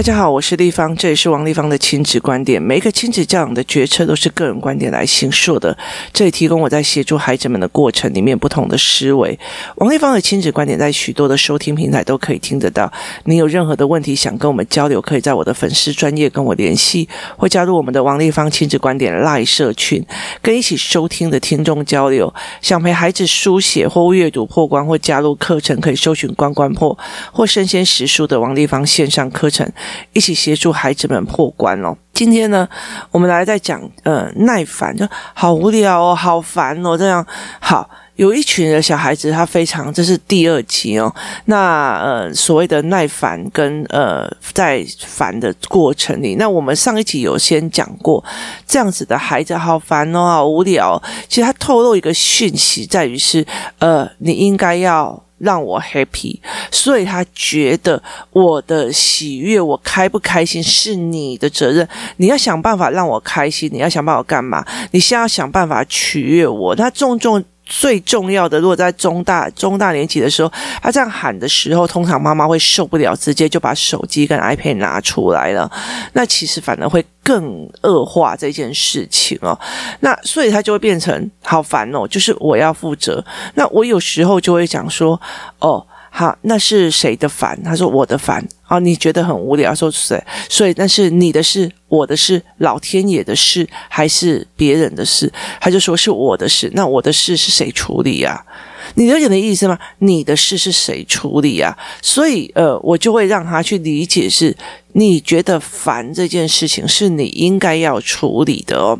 大家好，我是丽芳，这也是王立芳的亲子观点。每一个亲子教养的决策都是个人观点来形塑的，这里提供我在协助孩子们的过程里面不同的思维。王立芳的亲子观点在许多的收听平台都可以听得到。你有任何的问题想跟我们交流，可以在我的粉丝专业跟我联系，或加入我们的王立芳亲子观点 LINE 社群，跟一起收听的听众交流。想陪孩子书写或阅读破关，或加入课程，可以搜寻关关破或生鲜时书的王立芳线上课程。一起协助孩子们破关哦。今天呢，我们来再讲呃耐烦，就好无聊哦，好烦哦，这样好。有一群的小孩子，他非常，这是第二集哦。那呃，所谓的耐烦跟呃在烦的过程里，那我们上一集有先讲过，这样子的孩子好烦哦，好无聊。其实他透露一个讯息，在于是呃，你应该要。让我 happy，所以他觉得我的喜悦，我开不开心是你的责任。你要想办法让我开心，你要想办法干嘛？你先要想办法取悦我。他重重。最重要的，如果在中大中大年级的时候，他这样喊的时候，通常妈妈会受不了，直接就把手机跟 iPad 拿出来了。那其实反而会更恶化这件事情哦。那所以他就会变成好烦哦，就是我要负责。那我有时候就会讲说，哦。好，那是谁的烦？他说我的烦。啊，你觉得很无聊，说谁？所以那是你的事，我的事，老天爷的事，还是别人的事？他就说是我的事。那我的事是谁处理呀？你了解的意思吗？你的事是谁处理呀？所以，呃，我就会让他去理解是。你觉得烦这件事情是你应该要处理的哦，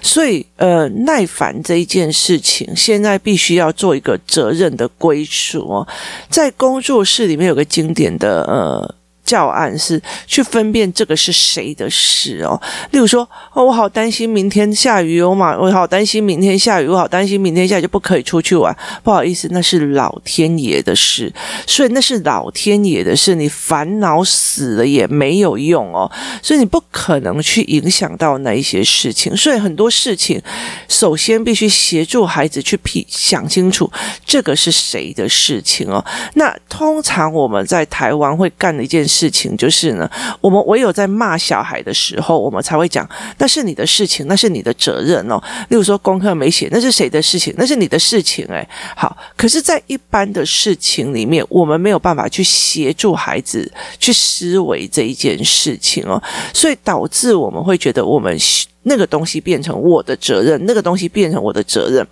所以呃，耐烦这一件事情，现在必须要做一个责任的归属哦。在工作室里面有个经典的呃。教案是去分辨这个是谁的事哦，例如说，哦，我好担心明天下雨哦嘛，我好担心明天下雨，我好担心明天下雨就不可以出去玩。不好意思，那是老天爷的事，所以那是老天爷的事，你烦恼死了也没有用哦，所以你不可能去影响到那一些事情。所以很多事情，首先必须协助孩子去批想清楚这个是谁的事情哦。那通常我们在台湾会干的一件。事情就是呢，我们唯有在骂小孩的时候，我们才会讲那是你的事情，那是你的责任哦。例如说功课没写，那是谁的事情？那是你的事情诶。好，可是，在一般的事情里面，我们没有办法去协助孩子去思维这一件事情哦，所以导致我们会觉得我们。那个东西变成我的责任，那个东西变成我的责任，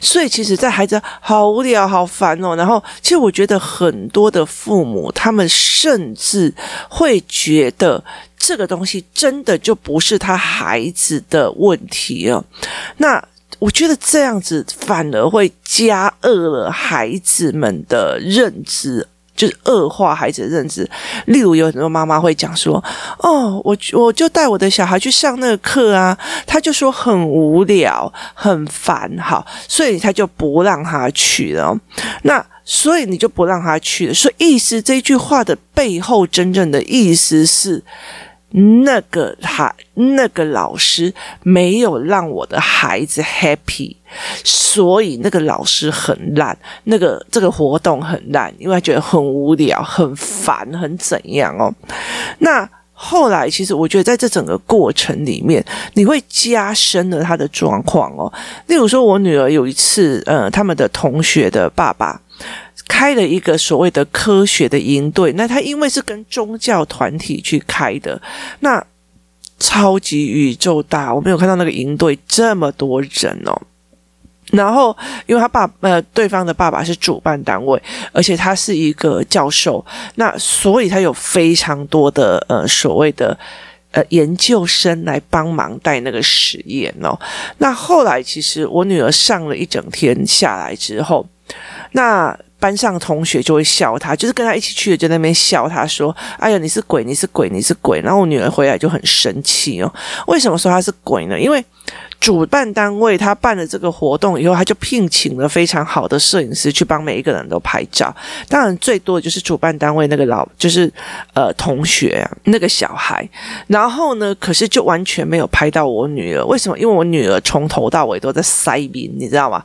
所以其实，在孩子好无聊、好烦哦。然后，其实我觉得很多的父母，他们甚至会觉得这个东西真的就不是他孩子的问题哦。那我觉得这样子反而会加恶了孩子们的认知。就是恶化孩子的认知，例如有很多妈妈会讲说：“哦，我我就带我的小孩去上那个课啊，他就说很无聊、很烦，好，所以他就不让他去了。那所以你就不让他去了，所以意思这句话的背后真正的意思是。”那个孩，那个老师没有让我的孩子 happy，所以那个老师很烂，那个这个活动很烂，因为他觉得很无聊、很烦、很怎样哦。那后来，其实我觉得在这整个过程里面，你会加深了他的状况哦。例如说，我女儿有一次，呃，他们的同学的爸爸。开了一个所谓的科学的营队，那他因为是跟宗教团体去开的，那超级宇宙大，我没有看到那个营队这么多人哦。然后，因为他爸呃，对方的爸爸是主办单位，而且他是一个教授，那所以他有非常多的呃所谓的呃研究生来帮忙带那个实验哦。那后来其实我女儿上了一整天下来之后，那。班上同学就会笑他，就是跟他一起去的，就在那边笑他说：“哎呀，你是鬼，你是鬼，你是鬼。”然后我女儿回来就很生气哦。为什么说他是鬼呢？因为主办单位他办了这个活动以后，他就聘请了非常好的摄影师去帮每一个人都拍照。当然，最多的就是主办单位那个老，就是呃同学啊，那个小孩。然后呢，可是就完全没有拍到我女儿。为什么？因为我女儿从头到尾都在塞宾，你知道吗？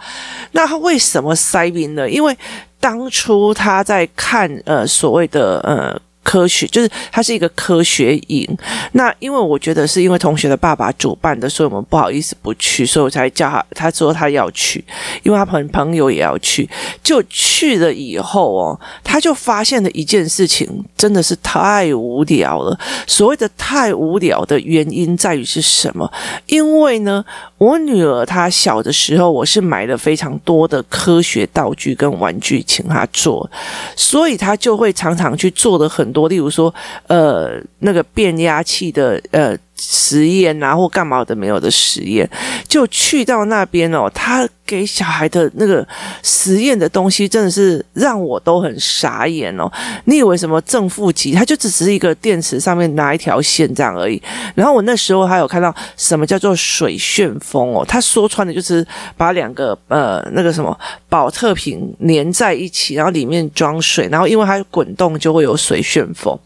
那他为什么塞宾呢？因为当初他在看呃所谓的呃科学，就是它是一个科学营。那因为我觉得是因为同学的爸爸主办的，所以我们不好意思不去，所以我才叫他。他说他要去，因为他朋朋友也要去。就去了以后哦，他就发现了一件事情，真的是太无聊了。所谓的太无聊的原因在于是什么？因为呢，我女儿她小的时候，我是买了非常多的科学道具跟玩具请她做，所以她就会常常去做的很多，我例如说，呃，那个变压器的，呃。实验啊，或干嘛的没有的实验，就去到那边哦。他给小孩的那个实验的东西，真的是让我都很傻眼哦。你以为什么正负极？它就只是一个电池上面拿一条线这样而已。然后我那时候还有看到什么叫做水旋风哦。他说穿的就是把两个呃那个什么宝特瓶粘在一起，然后里面装水，然后因为它滚动就会有水旋风。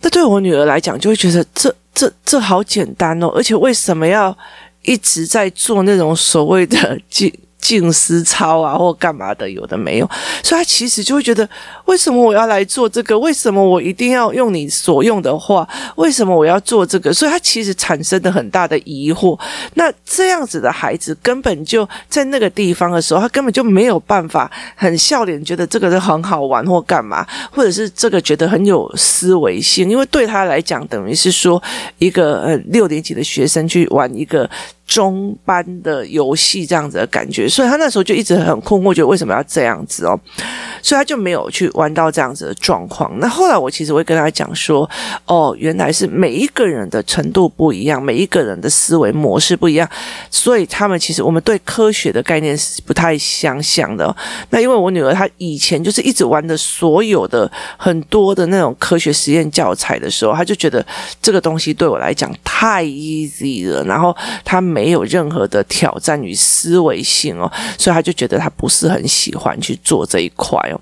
那对我女儿来讲，就会觉得这。这这好简单哦，而且为什么要一直在做那种所谓的 静静思操啊，或干嘛的？有的没有，所以他其实就会觉得，为什么我要来做这个？为什么我一定要用你所用的话？为什么我要做这个？所以他其实产生了很大的疑惑。那这样子的孩子，根本就在那个地方的时候，他根本就没有办法很笑脸，觉得这个是很好玩或干嘛，或者是这个觉得很有思维性，因为对他来讲，等于是说一个呃六年级的学生去玩一个。中班的游戏这样子的感觉，所以他那时候就一直很困惑，觉得为什么要这样子哦，所以他就没有去玩到这样子的状况。那后来我其实会跟他讲说，哦，原来是每一个人的程度不一样，每一个人的思维模式不一样，所以他们其实我们对科学的概念是不太相像的。那因为我女儿她以前就是一直玩的所有的很多的那种科学实验教材的时候，她就觉得这个东西对我来讲太 easy 了，然后她。没有任何的挑战与思维性哦，所以他就觉得他不是很喜欢去做这一块哦。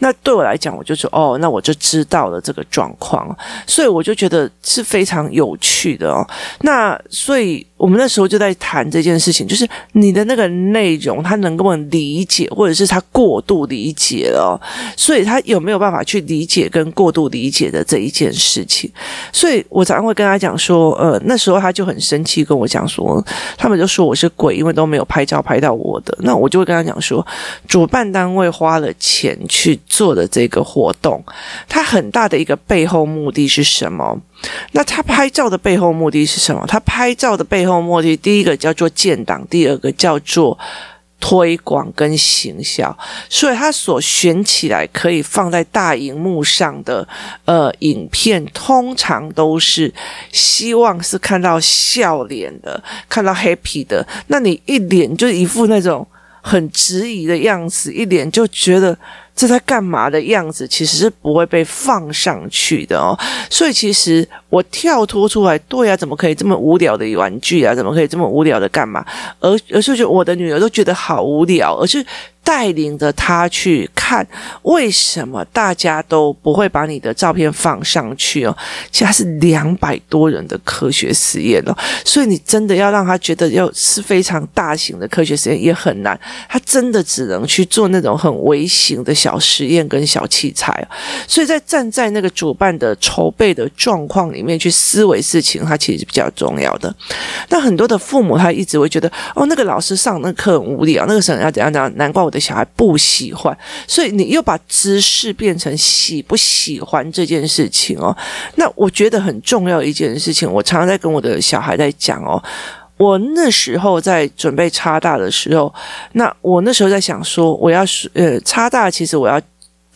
那对我来讲，我就说哦，那我就知道了这个状况，所以我就觉得是非常有趣的哦。那所以。我们那时候就在谈这件事情，就是你的那个内容，他能不能理解，或者是他过度理解了，所以他有没有办法去理解跟过度理解的这一件事情？所以我常常会跟他讲说，呃，那时候他就很生气，跟我讲说，他们就说我是鬼，因为都没有拍照拍到我的。那我就会跟他讲说，主办单位花了钱去做的这个活动，它很大的一个背后目的是什么？那他拍照的背后目的是什么？他拍照的背后目的，第一个叫做建档，第二个叫做推广跟行销。所以，他所选起来可以放在大荧幕上的呃影片，通常都是希望是看到笑脸的，看到 happy 的。那你一脸就一副那种很质疑的样子，一脸就觉得。这在干嘛的样子，其实是不会被放上去的哦。所以其实我跳脱出来，对啊，怎么可以这么无聊的玩具啊？怎么可以这么无聊的干嘛？而而是就我的女儿都觉得好无聊，而是。带领着他去看，为什么大家都不会把你的照片放上去哦？其实他是两百多人的科学实验哦，所以你真的要让他觉得要是非常大型的科学实验也很难，他真的只能去做那种很微型的小实验跟小器材。所以在站在那个主办的筹备的状况里面去思维事情，它其实是比较重要的。那很多的父母他一直会觉得，哦，那个老师上那课很无聊，那个时候要怎样怎样，难怪我的。小孩不喜欢，所以你又把知识变成喜不喜欢这件事情哦。那我觉得很重要一件事情，我常常在跟我的小孩在讲哦。我那时候在准备插大的时候，那我那时候在想说，我要呃插大，其实我要。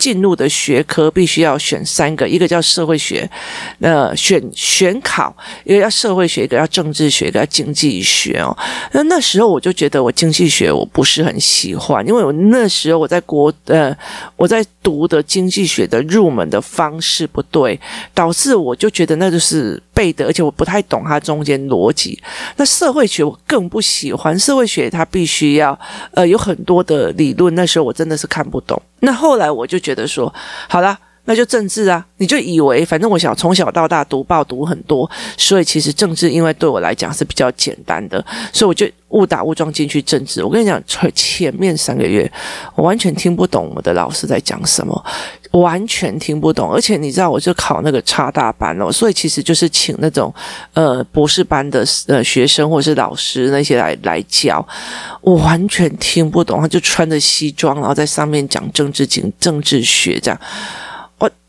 进入的学科必须要选三个，一个叫社会学，呃，选选考，一个叫社会学，一个叫政治学，一个叫经济学哦。那那时候我就觉得我经济学我不是很喜欢，因为我那时候我在国呃我在读的经济学的入门的方式不对，导致我就觉得那就是背的，而且我不太懂它中间逻辑。那社会学我更不喜欢，社会学它必须要呃有很多的理论，那时候我真的是看不懂。那后来我就觉觉得说好了。那就政治啊，你就以为反正我想从小到大读报读很多，所以其实政治因为对我来讲是比较简单的，所以我就误打误撞进去政治。我跟你讲，前面三个月我完全听不懂我的老师在讲什么，完全听不懂。而且你知道，我就考那个插大班哦，所以其实就是请那种呃博士班的呃学生或是老师那些来来教，我完全听不懂。他就穿着西装，然后在上面讲政治经、政治学这样。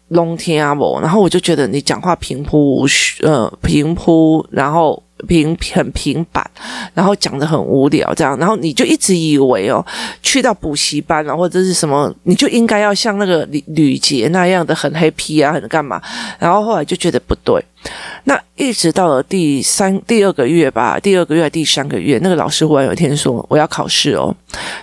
拢听无，然后我就觉得你讲话平铺无，呃，平铺，然后平很平板，然后讲得很无聊，这样，然后你就一直以为哦，去到补习班啊，或者是什么，你就应该要像那个吕吕杰那样的很 happy 啊，很干嘛，然后后来就觉得不对。那一直到了第三、第二个月吧，第二个月、第三个月，那个老师忽然有一天说：“我要考试哦，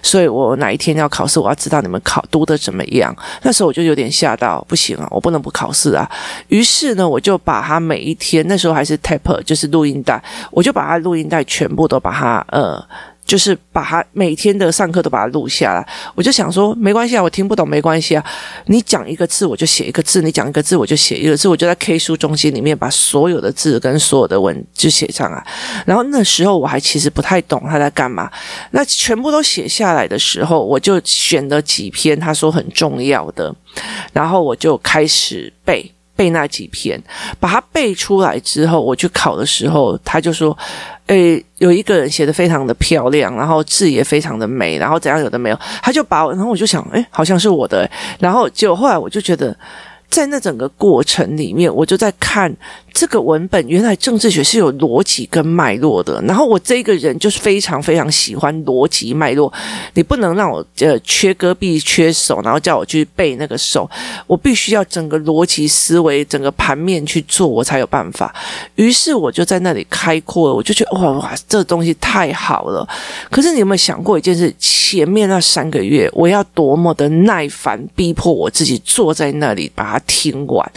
所以我哪一天要考试，我要知道你们考读的怎么样。”那时候我就有点吓到，不行啊，我不能不考试啊。于是呢，我就把他每一天，那时候还是 tape，就是录音带，我就把他录音带全部都把它呃。就是把他每天的上课都把它录下来，我就想说没关系啊，我听不懂没关系啊，你讲一个字我就写一个字，你讲一个字我就写一个字，我就在 K 书中心里面把所有的字跟所有的文就写上来。然后那时候我还其实不太懂他在干嘛，那全部都写下来的时候，我就选了几篇他说很重要的，然后我就开始背。背那几篇，把它背出来之后，我去考的时候，他就说：“诶，有一个人写的非常的漂亮，然后字也非常的美，然后怎样有的没有。”他就把我，然后我就想：“诶，好像是我的。”然后结果后来我就觉得。在那整个过程里面，我就在看这个文本，原来政治学是有逻辑跟脉络的。然后我这个人就是非常非常喜欢逻辑脉络，你不能让我呃缺胳臂缺手，然后叫我去背那个手，我必须要整个逻辑思维、整个盘面去做，我才有办法。于是我就在那里开阔了，我就觉得哇哇，这东西太好了。可是你有没有想过一件事？前面那三个月，我要多么的耐烦，逼迫我自己坐在那里把它听完，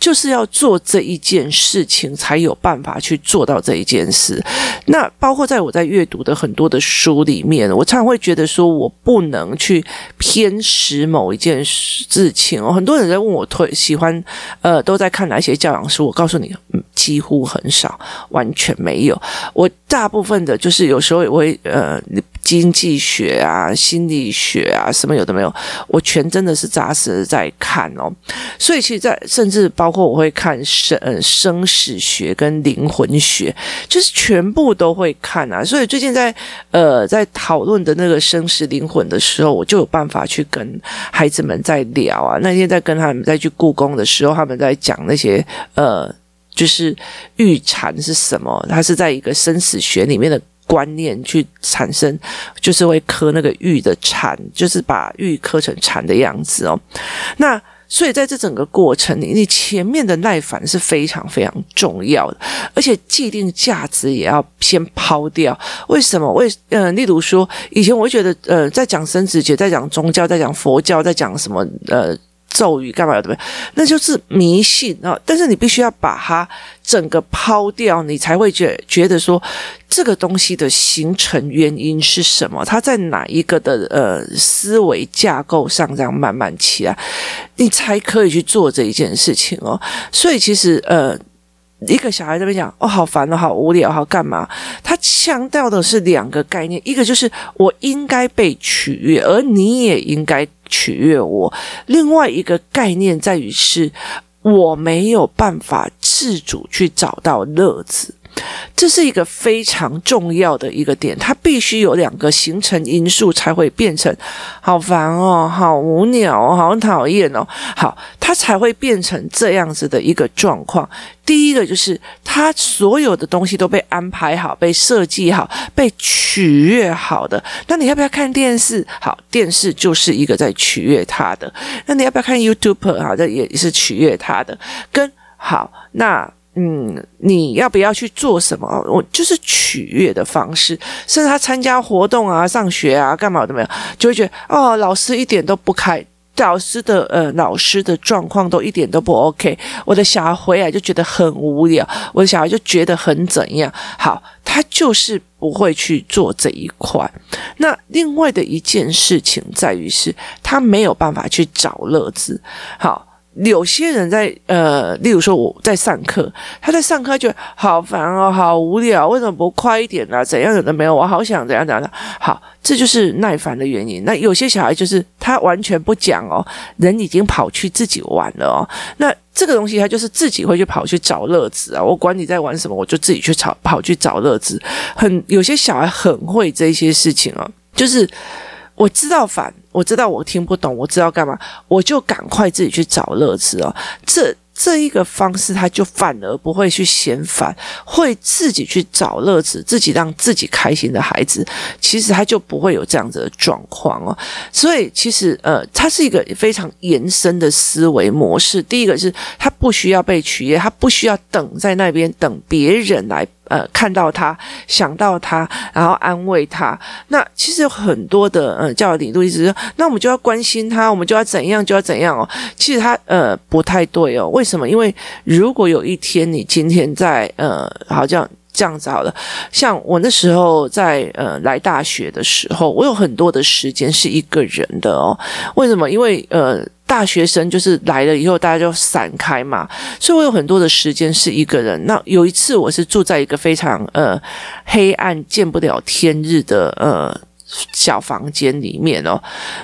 就是要做这一件事情，才有办法去做到这一件事。那包括在我在阅读的很多的书里面，我常常会觉得说，我不能去偏食某一件事情哦。很多人在问我推喜欢，呃，都在看哪些教养书？我告诉你，几乎很少，完全没有。我大部分的就是有时候也会呃。经济学啊，心理学啊，什么有的没有，我全真的是扎实在看哦。所以其实在，在甚至包括我会看生呃生死学跟灵魂学，就是全部都会看啊。所以最近在呃在讨论的那个生死灵魂的时候，我就有办法去跟孩子们在聊啊。那天在跟他们再去故宫的时候，他们在讲那些呃，就是玉禅是什么？它是在一个生死学里面的。观念去产生，就是会刻那个玉的禅，就是把玉刻成禅的样子哦。那所以在这整个过程里，你前面的耐烦是非常非常重要的，而且既定价值也要先抛掉。为什么？为呃，例如说，以前我觉得，呃，在讲生死学，在讲宗教，在讲佛教，在讲什么，呃。咒语干嘛的？对不对？那就是迷信啊！但是你必须要把它整个抛掉，你才会觉觉得说这个东西的形成原因是什么？它在哪一个的呃思维架构上这样慢慢起来，你才可以去做这一件事情哦。所以其实呃，一个小孩在边讲哦，好烦哦，好无聊，好干嘛？他强调的是两个概念，一个就是我应该被取悦，而你也应该。取悦我，另外一个概念在于是，我没有办法自主去找到乐子。这是一个非常重要的一个点，它必须有两个形成因素才会变成好烦哦，好无聊哦，好讨厌哦，好，它才会变成这样子的一个状况。第一个就是它所有的东西都被安排好、被设计好、被取悦好的。那你要不要看电视？好，电视就是一个在取悦他的。那你要不要看 YouTube？好，这也是取悦他的。跟好，那。嗯，你要不要去做什么？我就是取悦的方式，甚至他参加活动啊、上学啊、干嘛都没有，就会觉得哦，老师一点都不开，老师的呃，老师的状况都一点都不 OK。我的小孩回来就觉得很无聊，我的小孩就觉得很怎样。好，他就是不会去做这一块。那另外的一件事情在于是，他没有办法去找乐子。好。有些人在呃，例如说我在上课，他在上课就好烦哦，好无聊，为什么不快一点呢、啊？怎样有的没有，我好想怎样怎样的。好，这就是耐烦的原因。那有些小孩就是他完全不讲哦，人已经跑去自己玩了哦。那这个东西他就是自己会去跑去找乐子啊。我管你在玩什么，我就自己去跑跑去找乐子。很有些小孩很会这些事情哦，就是。我知道烦，我知道我听不懂，我知道干嘛，我就赶快自己去找乐子哦。这这一个方式，他就反而不会去嫌烦，会自己去找乐子，自己让自己开心的孩子，其实他就不会有这样子的状况哦。所以其实呃，他是一个非常延伸的思维模式。第一个是他不需要被取悦，他不需要等在那边等别人来。呃，看到他，想到他，然后安慰他。那其实有很多的呃教育理论，一直说，那我们就要关心他，我们就要怎样，就要怎样哦。其实他呃不太对哦。为什么？因为如果有一天你今天在呃，好像这样子好了，像我那时候在呃来大学的时候，我有很多的时间是一个人的哦。为什么？因为呃。大学生就是来了以后，大家就散开嘛，所以我有很多的时间是一个人。那有一次，我是住在一个非常呃黑暗、见不了天日的呃。小房间里面哦，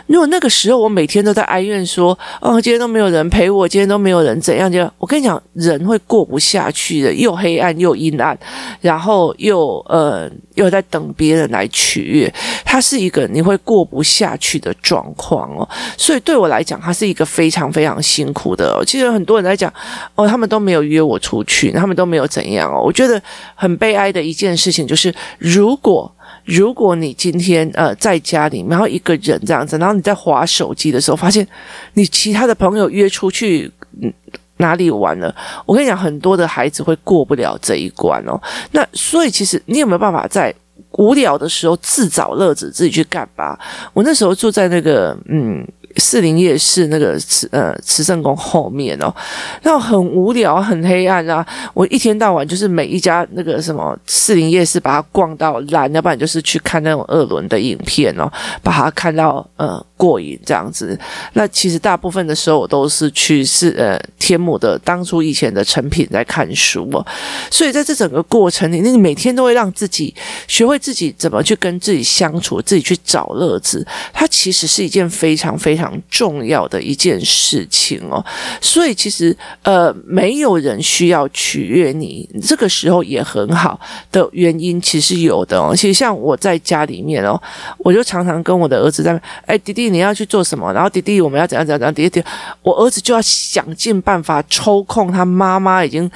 如果那个时候我每天都在哀怨说，哦，今天都没有人陪我，今天都没有人怎样就，我跟你讲，人会过不下去的，又黑暗又阴暗，然后又呃又在等别人来取悦，它是一个你会过不下去的状况哦。所以对我来讲，它是一个非常非常辛苦的。其实很多人在讲，哦，他们都没有约我出去，他们都没有怎样哦。我觉得很悲哀的一件事情就是，如果。如果你今天呃在家里，然后一个人这样子，然后你在划手机的时候，发现你其他的朋友约出去嗯哪里玩了，我跟你讲，很多的孩子会过不了这一关哦。那所以其实你有没有办法在无聊的时候自找乐子，自己去干吧？我那时候住在那个嗯。士林夜市那个慈呃慈圣宫后面哦，那很无聊，很黑暗啊！我一天到晚就是每一家那个什么士林夜市，把它逛到烂，要不然就是去看那种二轮的影片哦，把它看到呃。过瘾这样子，那其实大部分的时候我都是去是呃天母的当初以前的成品在看书哦，所以在这整个过程里，那你每天都会让自己学会自己怎么去跟自己相处，自己去找乐子，它其实是一件非常非常重要的一件事情哦。所以其实呃没有人需要取悦你，这个时候也很好的原因其实有的哦。其实像我在家里面哦，我就常常跟我的儿子在哎弟弟。你要去做什么？然后弟弟，我们要怎样怎样怎样？弟弟，我儿子就要想尽办法抽空，他妈妈已经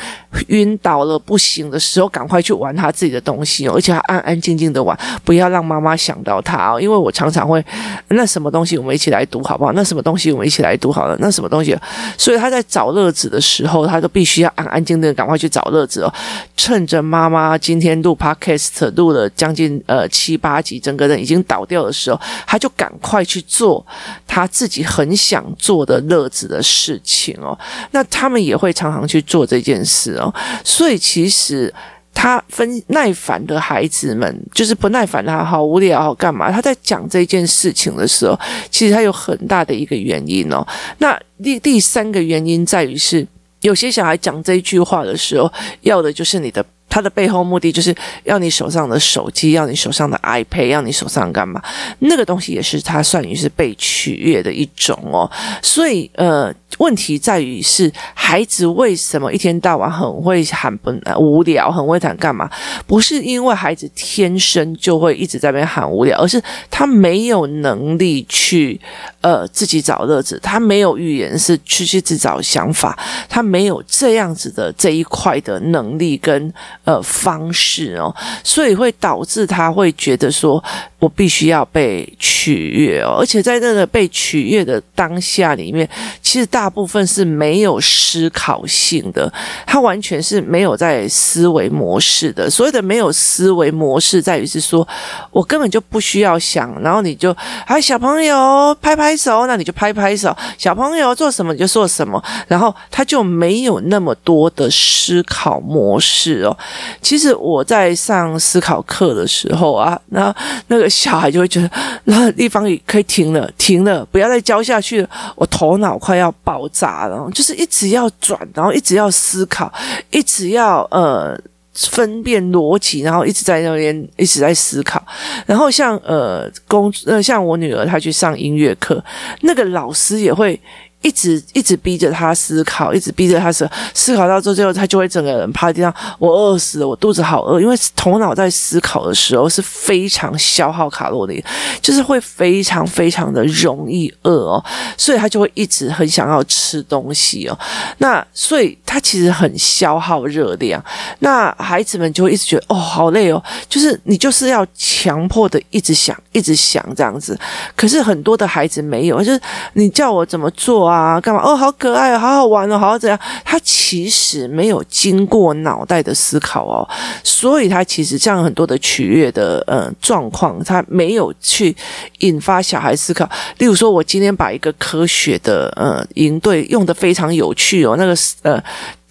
晕倒了不行的时候，赶快去玩他自己的东西哦，而且要安安静静的玩，不要让妈妈想到他哦。因为我常常会，那什么东西我们一起来读好不好？那什么东西我们一起来读好了？那什么东西？所以他在找乐子的时候，他都必须要安安静静的赶快去找乐子哦。趁着妈妈今天录 podcast 录了将近呃七八集，整个人已经倒掉的时候，他就赶快去做。做他自己很想做的乐子的事情哦，那他们也会常常去做这件事哦，所以其实他分耐烦的孩子们，就是不耐烦他，好无聊，好干嘛？他在讲这件事情的时候，其实他有很大的一个原因哦。那第第三个原因在于是，有些小孩讲这句话的时候，要的就是你的。他的背后目的就是要你手上的手机，要你手上的 iPad，要你手上干嘛？那个东西也是他算于是被取悦的一种哦。所以呃，问题在于是孩子为什么一天到晚很会喊不无聊，很会喊干嘛？不是因为孩子天生就会一直在那边喊无聊，而是他没有能力去呃自己找乐子，他没有语言是去去自找想法，他没有这样子的这一块的能力跟。呃方式哦，所以会导致他会觉得说，我必须要被取悦哦，而且在那个被取悦的当下里面，其实大部分是没有思考性的，他完全是没有在思维模式的。所谓的没有思维模式，在于是说我根本就不需要想，然后你就哎，小朋友拍拍手，那你就拍拍手；小朋友做什么你就做什么，然后他就没有那么多的思考模式哦。其实我在上思考课的时候啊，那那个小孩就会觉得，那地方也可以停了，停了，不要再教下去，我头脑快要爆炸了，就是一直要转，然后一直要思考，一直要呃。分辨逻辑，然后一直在那边一直在思考，然后像呃公呃像我女儿她去上音乐课，那个老师也会。一直一直逼着他思考，一直逼着他思思考到最后，他就会整个人趴在地上。我饿死了，我肚子好饿。因为头脑在思考的时候是非常消耗卡路里，就是会非常非常的容易饿哦，所以他就会一直很想要吃东西哦。那所以他其实很消耗热量。那孩子们就会一直觉得哦好累哦，就是你就是要强迫的一直想，一直想这样子。可是很多的孩子没有，就是你叫我怎么做？啊，干嘛？哦，好可爱，好好玩哦，好好怎样？他其实没有经过脑袋的思考哦，所以他其实这样很多的取悦的呃状况，他没有去引发小孩思考。例如说，我今天把一个科学的呃营队用的非常有趣哦，那个呃。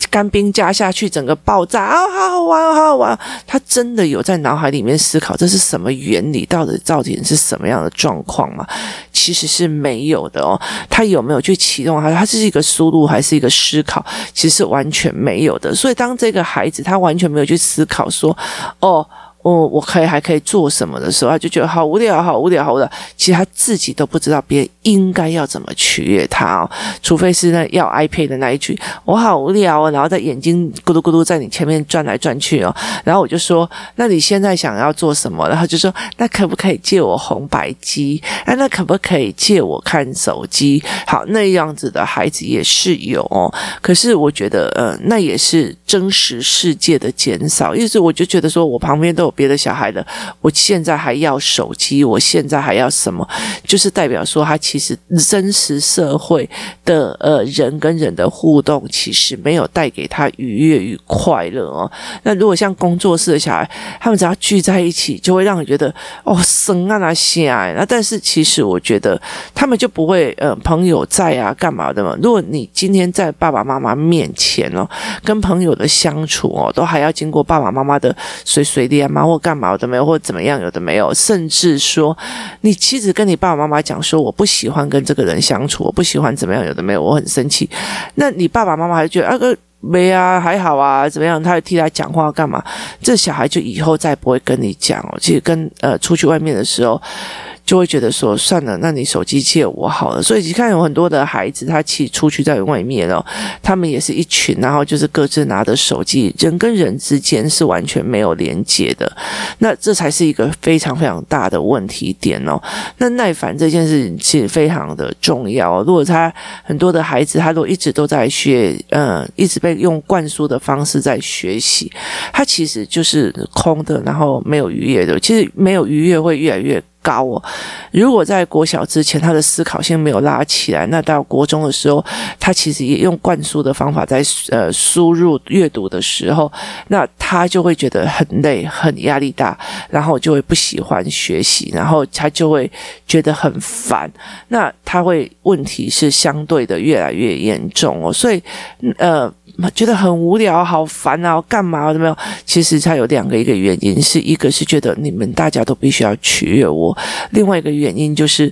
干冰加下去，整个爆炸啊！好好玩，好好玩。他真的有在脑海里面思考这是什么原理，到底到底是什么样的状况吗？其实是没有的哦。他有没有去启动它？他是一个输入还是一个思考？其实是完全没有的。所以当这个孩子他完全没有去思考说，哦。我我可以还可以做什么的时候，他就觉得好无聊，好无聊，好无聊。其实他自己都不知道别人应该要怎么取悦他哦，除非是那要 iPad 的那一句“我好无聊哦”，然后在眼睛咕噜咕噜在你前面转来转去哦。然后我就说：“那你现在想要做什么？”然后就说：“那可不可以借我红白机？啊，那可不可以借我看手机？”好，那样子的孩子也是有哦。可是我觉得，呃，那也是真实世界的减少。意思我就觉得说我旁边都有。别的小孩的，我现在还要手机，我现在还要什么？就是代表说，他其实真实社会的呃人跟人的互动，其实没有带给他愉悦与快乐哦。那如果像工作室的小孩，他们只要聚在一起，就会让你觉得哦生啊那些啊。那但是其实我觉得他们就不会呃朋友在啊干嘛的嘛。如果你今天在爸爸妈妈面前哦，跟朋友的相处哦，都还要经过爸爸妈妈的随随便便或干嘛有的没有，或怎么样有的没有，甚至说你妻子跟你爸爸妈妈讲说，我不喜欢跟这个人相处，我不喜欢怎么样有的没有，我很生气。那你爸爸妈妈还觉得啊个没啊还好啊怎么样？他替他讲话干嘛？这小孩就以后再不会跟你讲哦。其实跟呃出去外面的时候。就会觉得说算了，那你手机借我好了。所以你看，有很多的孩子，他其实出去在外面哦，他们也是一群，然后就是各自拿着手机，人跟人之间是完全没有连接的。那这才是一个非常非常大的问题点哦。那耐烦这件事情其实非常的重要。如果他很多的孩子，他都一直都在学，嗯，一直被用灌输的方式在学习，他其实就是空的，然后没有愉悦的。其实没有愉悦会越来越。高哦！如果在国小之前，他的思考性没有拉起来，那到国中的时候，他其实也用灌输的方法在呃输入阅读的时候，那他就会觉得很累、很压力大，然后就会不喜欢学习，然后他就会觉得很烦。那他会问题是相对的越来越严重哦，所以呃。觉得很无聊，好烦啊！干嘛都没有。其实他有两个一个原因，是一个是觉得你们大家都必须要取悦我，另外一个原因就是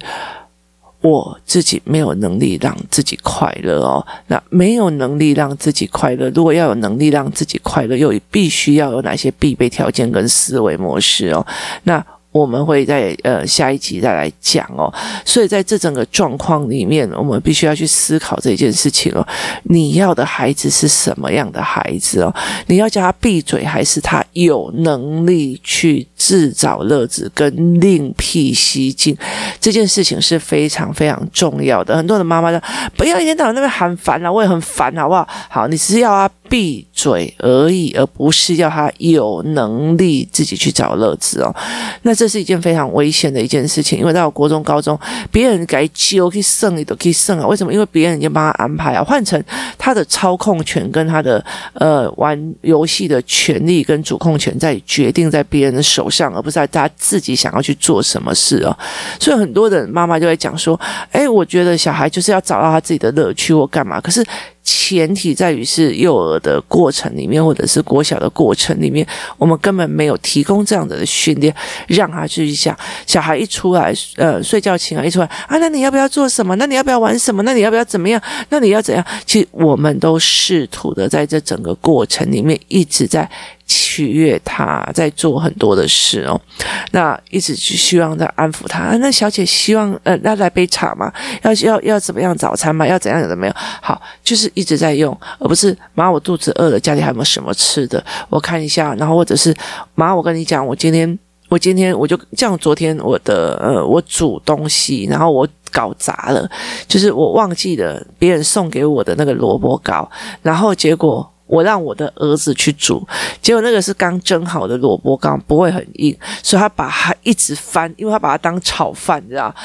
我自己没有能力让自己快乐哦。那没有能力让自己快乐，如果要有能力让自己快乐，又必须要有哪些必备条件跟思维模式哦？那。我们会在呃下一集再来讲哦，所以在这整个状况里面，我们必须要去思考这件事情哦。你要的孩子是什么样的孩子哦？你要叫他闭嘴，还是他有能力去自找乐子跟另辟蹊径？这件事情是非常非常重要的。很多的妈妈说：“不要一天到晚那边喊烦啊，我也很烦，好不好？”好，你只是要他闭嘴而已，而不是要他有能力自己去找乐子哦。那这是一件非常危险的一件事情，因为到国中、高中，别人该揪可以胜，你都可以胜啊。为什么？因为别人已经帮他安排啊。换成他的操控权跟他的呃玩游戏的权利跟主控权在决定在别人的手上，而不是在他自己想要去做什么事哦。所以很多的妈妈就会讲说：“哎，我觉得小孩就是要找到他自己的乐趣或干嘛。”可是。前提在于是幼儿的过程里面，或者是国小的过程里面，我们根本没有提供这样子的训练，让他去想。小孩一出来，呃，睡觉前啊，一出来啊，那你要不要做什么？那你要不要玩什么？那你要不要怎么样？那你要怎样？其实我们都试图的在这整个过程里面一直在。取悦他，在做很多的事哦，那一直去希望在安抚他。那小姐希望呃，要来杯茶吗？要要要怎么样早餐吗？要怎样怎么样？好，就是一直在用，而不是妈，我肚子饿了，家里还有没有什么吃的？我看一下，然后或者是妈，我跟你讲，我今天我今天我就像，昨天我的呃，我煮东西，然后我搞砸了，就是我忘记了别人送给我的那个萝卜糕，然后结果。我让我的儿子去煮，结果那个是刚蒸好的萝卜糕，不会很硬，所以他把它一直翻，因为他把它当炒饭，你知道。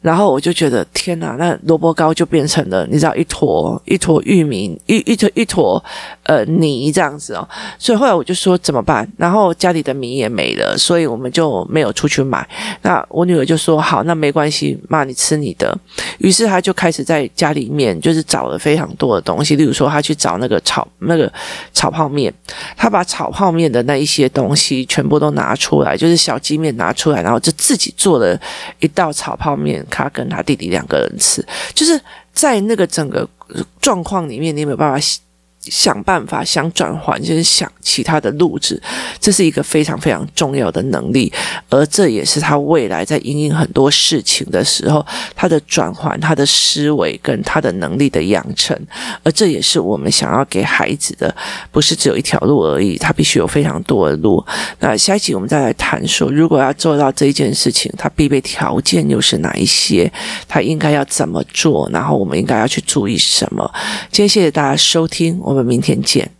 然后我就觉得天哪，那萝卜糕就变成了你知道一坨一坨玉米一一坨一坨呃泥这样子哦，所以后来我就说怎么办？然后家里的米也没了，所以我们就没有出去买。那我女儿就说好，那没关系，妈你吃你的。于是她就开始在家里面就是找了非常多的东西，例如说她去找那个炒那个炒泡面，她把炒泡面的那一些东西全部都拿出来，就是小鸡面拿出来，然后就自己做了一道炒泡面。他跟他弟弟两个人吃，就是在那个整个状况里面，你有没有办法。想办法想转换，就是想其他的路子，这是一个非常非常重要的能力，而这也是他未来在因应很多事情的时候，他的转换、他的思维跟他的能力的养成，而这也是我们想要给孩子的，不是只有一条路而已，他必须有非常多的路。那下一集我们再来谈说，如果要做到这一件事情，他必备条件又是哪一些？他应该要怎么做？然后我们应该要去注意什么？今天谢谢大家收听。我我们明天见。